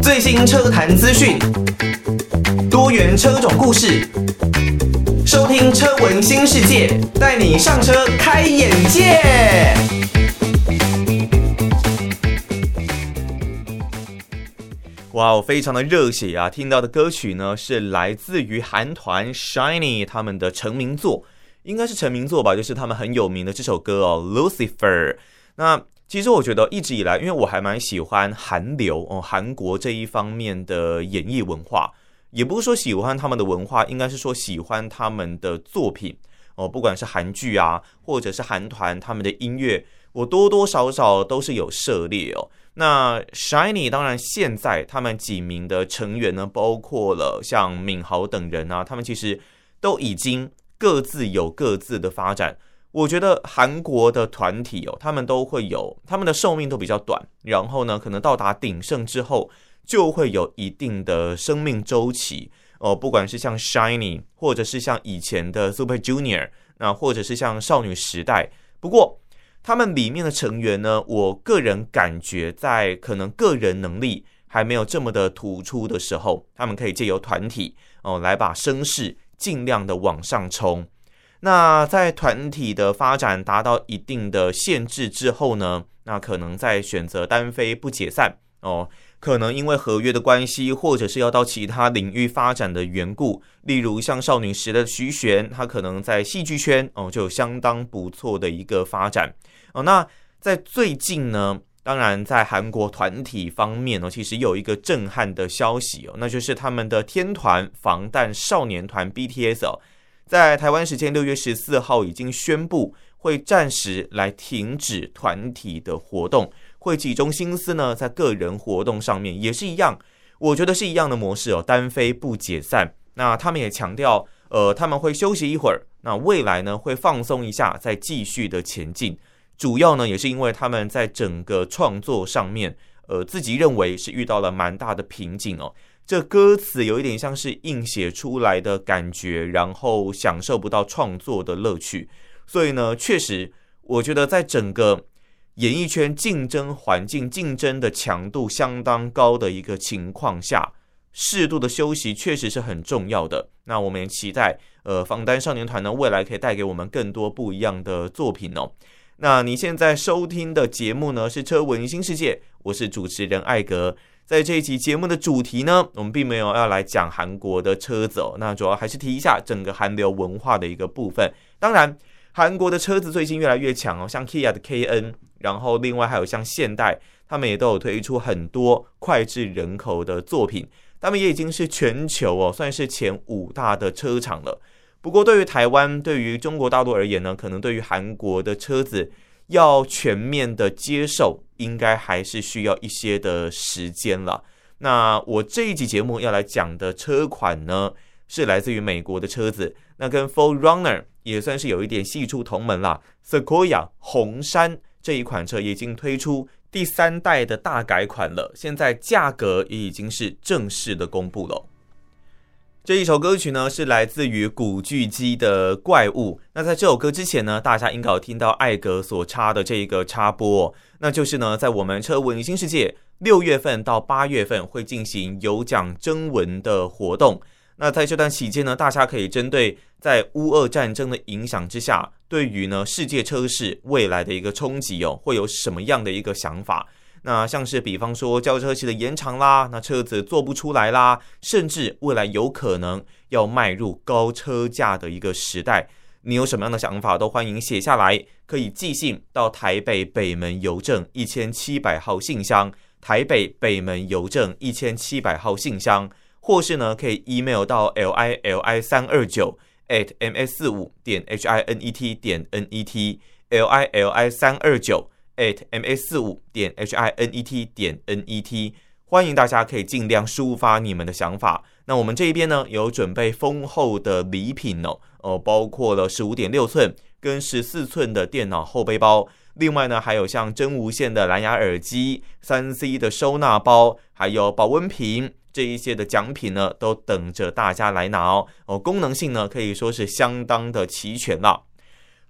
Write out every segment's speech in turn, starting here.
最新车坛资讯，多元车种故事，收听车闻新世界，带你上车开眼界。哇，我非常的热血啊！听到的歌曲呢，是来自于韩团 Shiny 他们的成名作，应该是成名作吧，就是他们很有名的这首歌哦，《Lucifer》。那其实我觉得一直以来，因为我还蛮喜欢韩流哦，韩国这一方面的演艺文化，也不是说喜欢他们的文化，应该是说喜欢他们的作品哦，不管是韩剧啊，或者是韩团他们的音乐，我多多少少都是有涉猎哦。那 Shiny 当然现在他们几名的成员呢，包括了像敏豪等人啊，他们其实都已经各自有各自的发展。我觉得韩国的团体哦，他们都会有他们的寿命都比较短，然后呢，可能到达鼎盛之后，就会有一定的生命周期哦。不管是像 SHINee，或者是像以前的 Super Junior，那或者是像少女时代。不过他们里面的成员呢，我个人感觉在可能个人能力还没有这么的突出的时候，他们可以借由团体哦来把声势尽量的往上冲。那在团体的发展达到一定的限制之后呢，那可能再选择单飞不解散哦，可能因为合约的关系，或者是要到其他领域发展的缘故，例如像少女时代的徐玄，他可能在戏剧圈哦就有相当不错的一个发展哦。那在最近呢，当然在韩国团体方面呢，其实有一个震撼的消息哦，那就是他们的天团防弹少年团 BTS 哦。在台湾时间六月十四号已经宣布会暂时来停止团体的活动，会集中心思呢在个人活动上面，也是一样，我觉得是一样的模式哦，单飞不解散。那他们也强调，呃，他们会休息一会儿，那未来呢会放松一下，再继续的前进。主要呢也是因为他们在整个创作上面，呃，自己认为是遇到了蛮大的瓶颈哦。这歌词有一点像是硬写出来的感觉，然后享受不到创作的乐趣，所以呢，确实，我觉得在整个演艺圈竞争环境、竞争的强度相当高的一个情况下，适度的休息确实是很重要的。那我们也期待，呃，防弹少年团呢，未来可以带给我们更多不一样的作品哦。那你现在收听的节目呢，是车闻新世界，我是主持人艾格。在这一期节目的主题呢，我们并没有要来讲韩国的车子哦，那主要还是提一下整个韩流文化的一个部分。当然，韩国的车子最近越来越强哦，像 Kia 的 KN，然后另外还有像现代，他们也都有推出很多脍炙人口的作品。他们也已经是全球哦，算是前五大的车厂了。不过，对于台湾、对于中国大陆而言呢，可能对于韩国的车子要全面的接受。应该还是需要一些的时间了。那我这一集节目要来讲的车款呢，是来自于美国的车子，那跟 4Runner 也算是有一点系出同门了。Sequoia 红杉这一款车已经推出第三代的大改款了，现在价格也已经是正式的公布了。这一首歌曲呢，是来自于古巨基的《怪物》。那在这首歌之前呢，大家应该有听到艾格所插的这一个插播，那就是呢，在我们车闻新世界六月份到八月份会进行有奖征文的活动。那在这段期间呢，大家可以针对在乌俄战争的影响之下，对于呢世界车市未来的一个冲击哦，会有什么样的一个想法？那像是比方说交车期的延长啦，那车子做不出来啦，甚至未来有可能要迈入高车价的一个时代，你有什么样的想法都欢迎写下来，可以寄信到台北北门邮政一千七百号信箱，台北北门邮政一千七百号信箱，或是呢可以 email 到 l i l i 三二九 at m s 四五点 h i n e t 点 n e t l i l i 三二九。At ma 四五点 h i n e t 点 n e t，欢迎大家可以尽量抒发你们的想法。那我们这一边呢，有准备丰厚的礼品哦，哦，包括了十五点六寸跟十四寸的电脑后背包，另外呢，还有像真无线的蓝牙耳机、三 C 的收纳包，还有保温瓶这一些的奖品呢，都等着大家来拿哦。哦，功能性呢，可以说是相当的齐全了。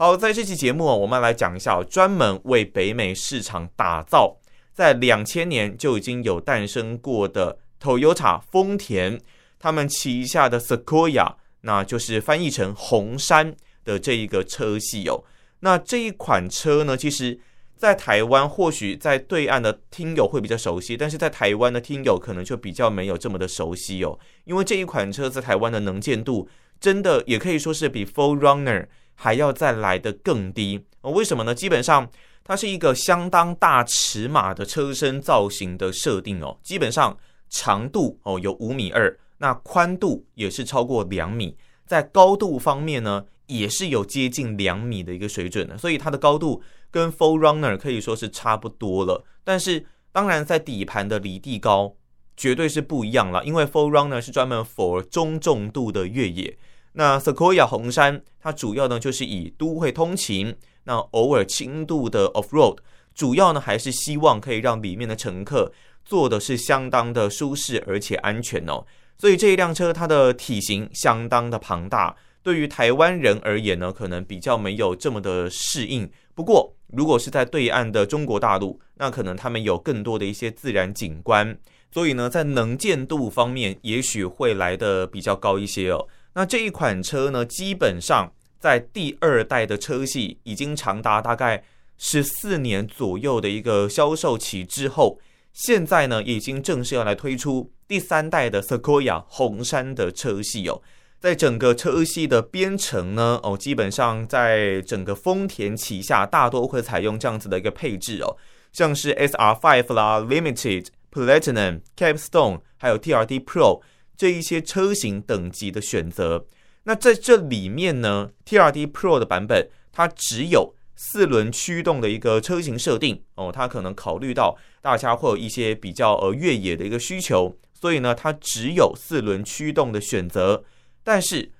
好，在这期节目我们来讲一下专门为北美市场打造，在两千年就已经有诞生过的 Toyota 丰田，他们旗下的 Sequoia，那就是翻译成红杉的这一个车系哦。那这一款车呢，其实在台湾或许在对岸的听友会比较熟悉，但是在台湾的听友可能就比较没有这么的熟悉哦，因为这一款车在台湾的能见度真的也可以说是比 Full Runner 还要再来得更低哦，为什么呢？基本上它是一个相当大尺码的车身造型的设定哦，基本上长度哦有五米二，那宽度也是超过两米，在高度方面呢也是有接近两米的一个水准的，所以它的高度跟 4Runner 可以说是差不多了。但是当然在底盘的离地高绝对是不一样了，因为 4Runner 是专门 for 中重度的越野。那 Sequoia 红杉，它主要呢就是以都会通勤，那偶尔轻度的 off road，主要呢还是希望可以让里面的乘客坐的是相当的舒适而且安全哦。所以这一辆车它的体型相当的庞大，对于台湾人而言呢，可能比较没有这么的适应。不过如果是在对岸的中国大陆，那可能他们有更多的一些自然景观，所以呢在能见度方面也许会来的比较高一些哦。那这一款车呢，基本上在第二代的车系已经长达大概十四年左右的一个销售期之后，现在呢已经正式要来推出第三代的 Sequoia 红杉的车系哦。在整个车系的编程呢，哦，基本上在整个丰田旗下大多会采用这样子的一个配置哦，像是 SR5 啦、Limited、Platinum、Capstone，还有 TRD Pro。这一些车型等级的选择，那在这里面呢，TRD Pro 的版本它只有四轮驱动的一个车型设定哦，它可能考虑到大家会有一些比较呃越野的一个需求，所以呢，它只有四轮驱动的选择。但是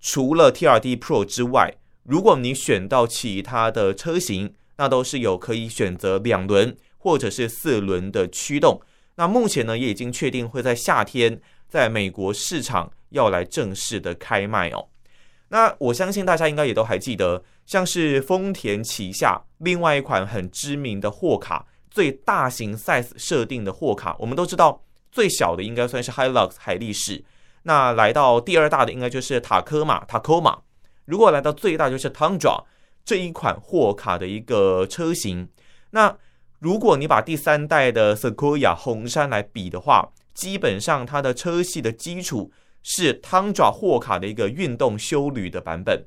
除了 TRD Pro 之外，如果你选到其他的车型，那都是有可以选择两轮或者是四轮的驱动。那目前呢，也已经确定会在夏天。在美国市场要来正式的开卖哦，那我相信大家应该也都还记得，像是丰田旗下另外一款很知名的货卡，最大型 size 设定的货卡，我们都知道最小的应该算是 Hilux 海力士，那来到第二大的应该就是塔科马 Tacoma，如果来到最大就是 Tundra 这一款货卡的一个车型，那如果你把第三代的 Sequoia 红杉来比的话。基本上，它的车系的基础是 Tundra 货卡的一个运动休旅的版本。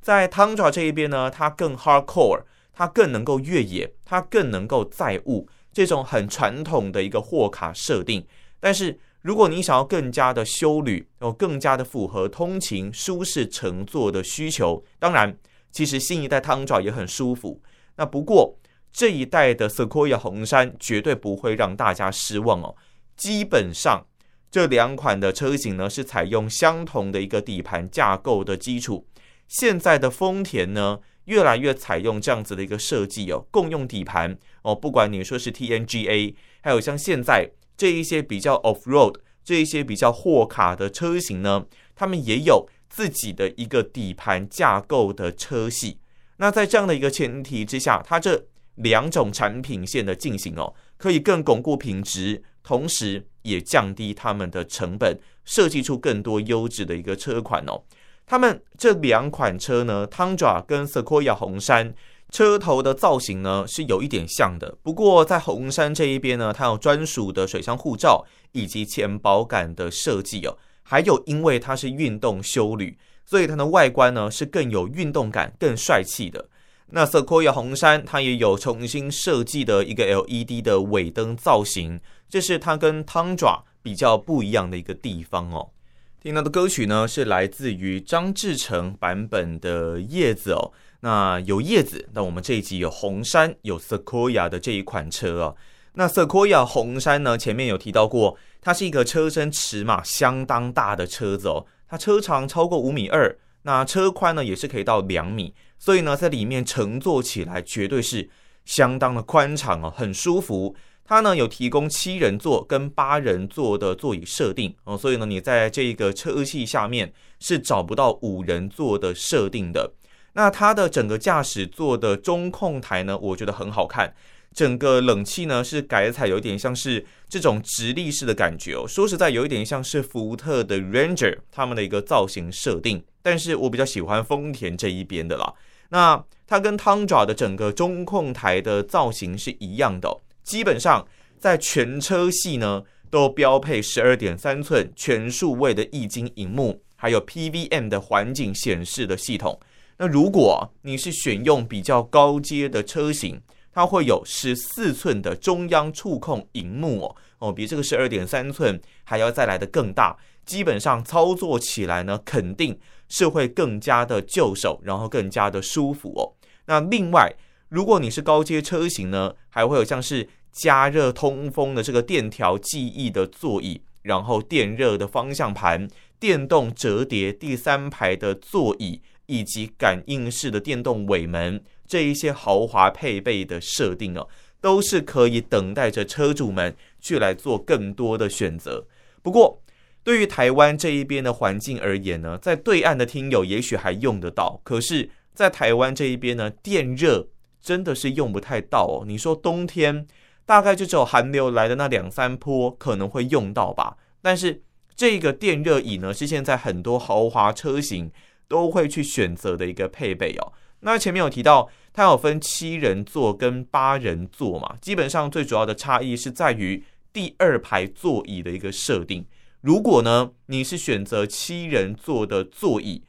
在 Tundra 这一边呢，它更 hardcore，它更能够越野，它更能够载物，这种很传统的一个货卡设定。但是，如果你想要更加的休旅，哦，更加的符合通勤舒适乘坐的需求，当然，其实新一代 Tundra 也很舒服。那不过这一代的 Sequoia 红杉绝对不会让大家失望哦。基本上，这两款的车型呢是采用相同的一个底盘架构的基础。现在的丰田呢，越来越采用这样子的一个设计哦，共用底盘哦。不管你说是 TNGA，还有像现在这一些比较 off road，这一些比较货卡的车型呢，他们也有自己的一个底盘架构的车系。那在这样的一个前提之下，它这两种产品线的进行哦，可以更巩固品质。同时，也降低他们的成本，设计出更多优质的一个车款哦。他们这两款车呢，Tundra 跟 Sequoia 红杉车头的造型呢是有一点像的。不过在红杉这一边呢，它有专属的水箱护罩以及前保杆的设计哦。还有，因为它是运动休旅，所以它的外观呢是更有运动感、更帅气的。那 Sequoia 红杉它也有重新设计的一个 LED 的尾灯造型。这是它跟 Tundra 比较不一样的一个地方哦。听到的歌曲呢是来自于张志成版本的叶子哦。那有叶子，那我们这一集有红杉，有 Sequoia 的这一款车哦。那 Sequoia 红杉呢，前面有提到过，它是一个车身尺码相当大的车子哦。它车长超过五米二，那车宽呢也是可以到两米，所以呢在里面乘坐起来绝对是相当的宽敞哦，很舒服。它呢有提供七人座跟八人座的座椅设定哦，所以呢你在这个车系下面是找不到五人座的设定的。那它的整个驾驶座的中控台呢，我觉得很好看。整个冷气呢是改采有点像是这种直立式的感觉哦。说实在，有一点像是福特的 Ranger 他们的一个造型设定，但是我比较喜欢丰田这一边的啦。那它跟 Tundra 的整个中控台的造型是一样的，基本上在全车系呢都标配十二点三寸全数位的液晶荧幕，还有 PVM 的环境显示的系统。那如果你是选用比较高阶的车型，它会有十四寸的中央触控荧幕哦，哦，比这个十二点三寸还要再来的更大。基本上操作起来呢，肯定是会更加的就手，然后更加的舒服哦。那另外，如果你是高阶车型呢，还会有像是加热通风的这个电调记忆的座椅，然后电热的方向盘、电动折叠第三排的座椅，以及感应式的电动尾门。这一些豪华配备的设定哦，都是可以等待着车主们去来做更多的选择。不过，对于台湾这一边的环境而言呢，在对岸的听友也许还用得到，可是，在台湾这一边呢，电热真的是用不太到哦。你说冬天大概就只有寒流来的那两三波可能会用到吧，但是这个电热椅呢，是现在很多豪华车型都会去选择的一个配备哦。那前面有提到，它有分七人座跟八人座嘛，基本上最主要的差异是在于第二排座椅的一个设定。如果呢，你是选择七人座的座椅，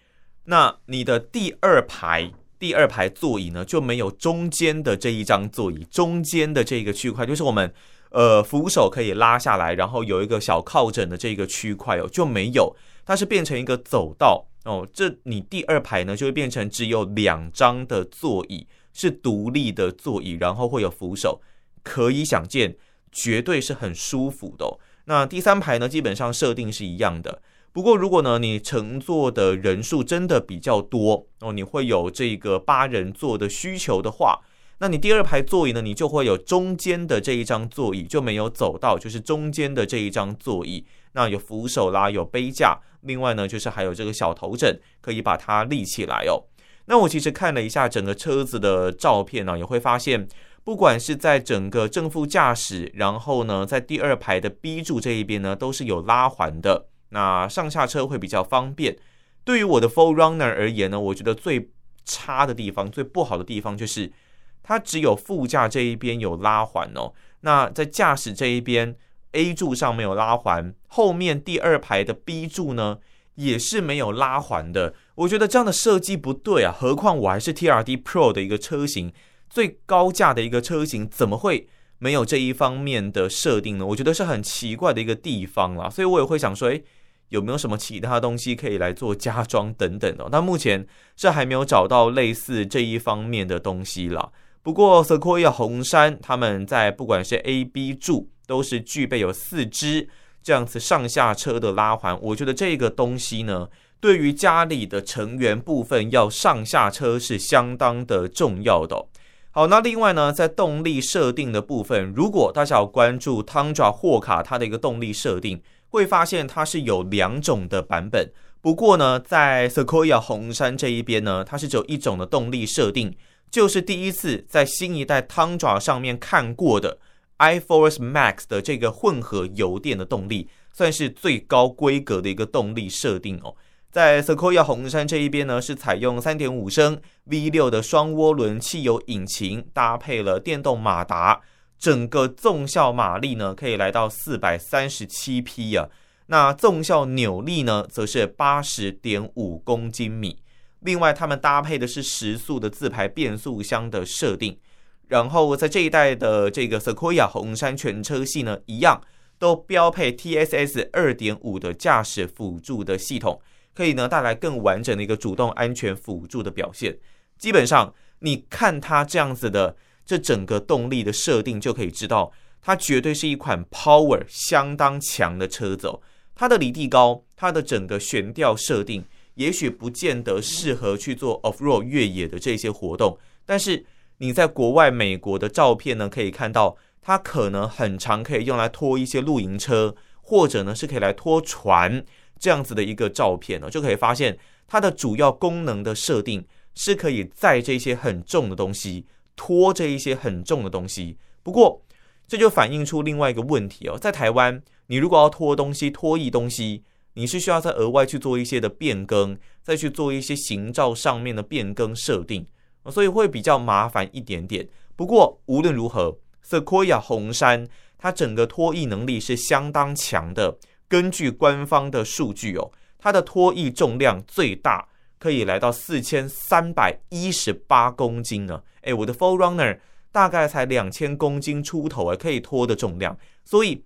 那你的第二排第二排座椅呢，就没有中间的这一张座椅，中间的这个区块就是我们呃扶手可以拉下来，然后有一个小靠枕的这个区块哦，就没有，它是变成一个走道。哦，这你第二排呢就会变成只有两张的座椅，是独立的座椅，然后会有扶手，可以想见，绝对是很舒服的。那第三排呢，基本上设定是一样的。不过如果呢你乘坐的人数真的比较多哦，你会有这个八人座的需求的话，那你第二排座椅呢，你就会有中间的这一张座椅，就没有走到，就是中间的这一张座椅。那有扶手啦，有杯架，另外呢，就是还有这个小头枕，可以把它立起来哦。那我其实看了一下整个车子的照片呢，也会发现，不管是在整个正副驾驶，然后呢，在第二排的 B 柱这一边呢，都是有拉环的，那上下车会比较方便。对于我的 Full Runner 而言呢，我觉得最差的地方、最不好的地方就是，它只有副驾这一边有拉环哦，那在驾驶这一边。A 柱上没有拉环，后面第二排的 B 柱呢也是没有拉环的。我觉得这样的设计不对啊！何况我还是 TRD Pro 的一个车型，最高价的一个车型，怎么会没有这一方面的设定呢？我觉得是很奇怪的一个地方啦。所以我也会想说，诶，有没有什么其他东西可以来做加装等等的？但目前是还没有找到类似这一方面的东西啦。不过 Sequoia 红杉他们在不管是 A、B 柱。都是具备有四支这样子上下车的拉环，我觉得这个东西呢，对于家里的成员部分要上下车是相当的重要的。好，那另外呢，在动力设定的部分，如果大家要关注 Tundra 货卡它的一个动力设定，会发现它是有两种的版本。不过呢，在 Sequoia 红杉这一边呢，它是只有一种的动力设定，就是第一次在新一代 Tundra 上面看过的。iForce Max 的这个混合油电的动力，算是最高规格的一个动力设定哦。在 Sequoia 红杉这一边呢，是采用三点五升 V 六的双涡轮汽油引擎，搭配了电动马达，整个纵效马力呢可以来到四百三十七匹啊。那纵效扭力呢，则是八十点五公斤米。另外，他们搭配的是十速的自排变速箱的设定。然后在这一代的这个 Sequoia 红杉全车系呢，一样都标配 TSS 二点五的驾驶辅助的系统，可以呢带来更完整的一个主动安全辅助的表现。基本上，你看它这样子的这整个动力的设定，就可以知道它绝对是一款 power 相当强的车子哦。它的离地高，它的整个悬吊设定，也许不见得适合去做 off road 越野的这些活动，但是。你在国外美国的照片呢，可以看到它可能很长，可以用来拖一些露营车，或者呢是可以来拖船这样子的一个照片呢，就可以发现它的主要功能的设定是可以载这些很重的东西，拖这一些很重的东西。不过，这就反映出另外一个问题哦，在台湾，你如果要拖东西、拖曳东西，你是需要再额外去做一些的变更，再去做一些形照上面的变更设定，所以会比较麻烦一点点。不过无论如何，Sequoia 红杉它整个拖曳能力是相当强的。根据官方的数据哦，它的拖曳重量最大可以来到四千三百一十八公斤呢。诶，我的 4Runner。大概才两千公斤出头啊，可以拖的重量。所以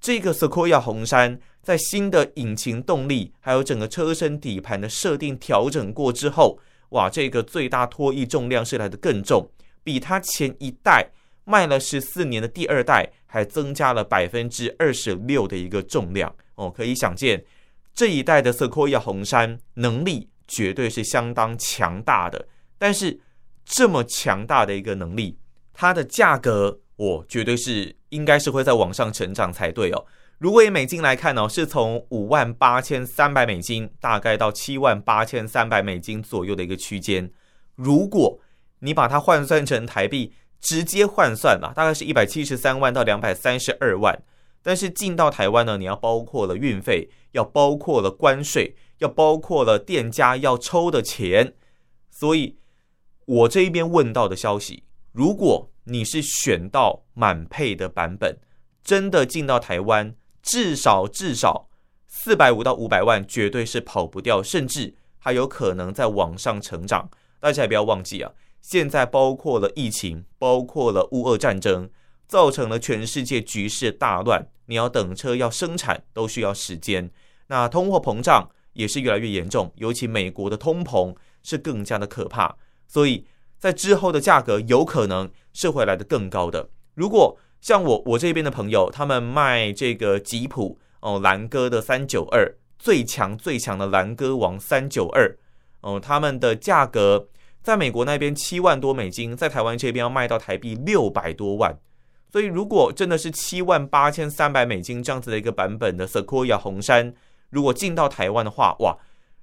这个 Sequoia 红杉在新的引擎动力还有整个车身底盘的设定调整过之后，哇，这个最大拖曳重量是来的更重，比它前一代卖了十四年的第二代还增加了百分之二十六的一个重量哦。可以想见，这一代的 Sequoia 红杉能力绝对是相当强大的。但是这么强大的一个能力。它的价格，我绝对是应该是会在往上成长才对哦。如果以美金来看呢，是从五万八千三百美金大概到七万八千三百美金左右的一个区间。如果你把它换算成台币，直接换算吧，大概是一百七十三万到两百三十二万。但是进到台湾呢，你要包括了运费，要包括了关税，要包括了店家要抽的钱。所以，我这一边问到的消息。如果你是选到满配的版本，真的进到台湾，至少至少四百五到五百万，绝对是跑不掉，甚至还有可能在网上成长。大家也不要忘记啊，现在包括了疫情，包括了乌俄战争，造成了全世界局势大乱。你要等车，要生产，都需要时间。那通货膨胀也是越来越严重，尤其美国的通膨是更加的可怕，所以。在之后的价格有可能是会来得更高的。如果像我我这边的朋友，他们卖这个吉普哦兰歌的三九二最强最强的兰歌王三九二哦，他们的价格在美国那边七万多美金，在台湾这边要卖到台币六百多万。所以如果真的是七万八千三百美金这样子的一个版本的 Sequoia 红杉，如果进到台湾的话，哇，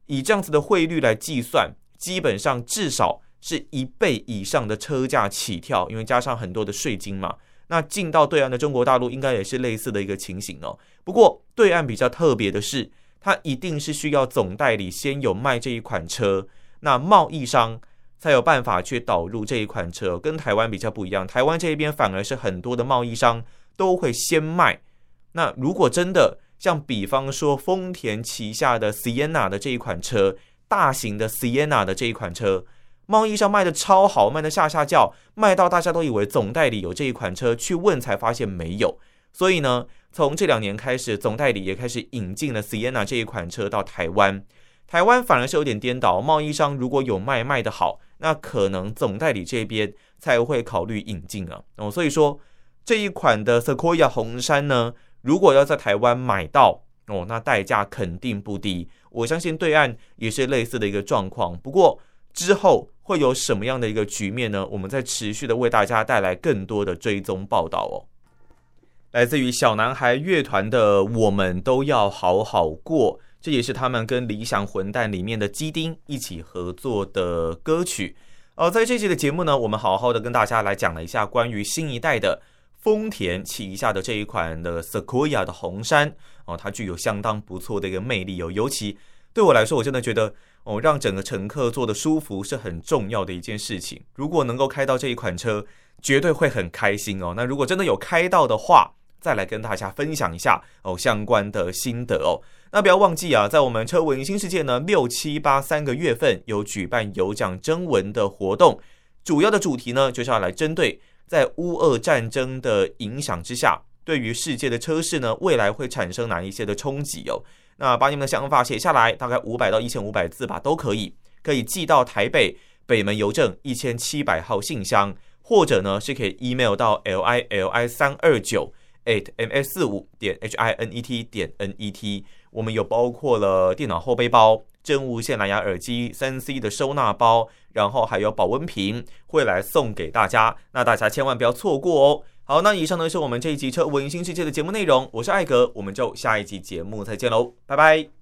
以这样子的汇率来计算，基本上至少。是一倍以上的车价起跳，因为加上很多的税金嘛。那进到对岸的中国大陆，应该也是类似的一个情形哦。不过对岸比较特别的是，它一定是需要总代理先有卖这一款车，那贸易商才有办法去导入这一款车，跟台湾比较不一样。台湾这一边反而是很多的贸易商都会先卖。那如果真的像比方说丰田旗下的 Sienna 的这一款车，大型的 Sienna 的这一款车。贸易商卖的超好，卖的吓吓叫，卖到大家都以为总代理有这一款车，去问才发现没有。所以呢，从这两年开始，总代理也开始引进了 Sienna 这一款车到台湾。台湾反而是有点颠倒，贸易商如果有卖卖的好，那可能总代理这边才会考虑引进啊。哦，所以说这一款的 Sequoia 红杉呢，如果要在台湾买到哦，那代价肯定不低。我相信对岸也是类似的一个状况。不过之后。会有什么样的一个局面呢？我们在持续的为大家带来更多的追踪报道哦。来自于小男孩乐团的《我们都要好好过》，这也是他们跟理想混蛋里面的基丁一起合作的歌曲。哦，在这期的节目呢，我们好好的跟大家来讲了一下关于新一代的丰田旗下的这一款的 Sequoia 的红杉哦，它具有相当不错的一个魅力哦，尤其对我来说，我真的觉得。哦，让整个乘客坐得舒服是很重要的一件事情。如果能够开到这一款车，绝对会很开心哦。那如果真的有开到的话，再来跟大家分享一下哦相关的心得哦。那不要忘记啊，在我们车闻新世界呢，六七八三个月份有举办有奖征文的活动，主要的主题呢就是要来针对在乌俄战争的影响之下，对于世界的车市呢，未来会产生哪一些的冲击哦。那把你们的想法写下来，大概五百到一千五百字吧，都可以，可以寄到台北北门邮政一千七百号信箱，或者呢是可以 email 到 l i l i 三二九 at m s 四五点 h i n e t 点 n e t。我们有包括了电脑后背包、真无线蓝牙耳机、三 C 的收纳包，然后还有保温瓶会来送给大家，那大家千万不要错过哦。好，那以上呢是我们这一集车闻新世界的节目内容，我是艾格，我们就下一集节目再见喽，拜拜。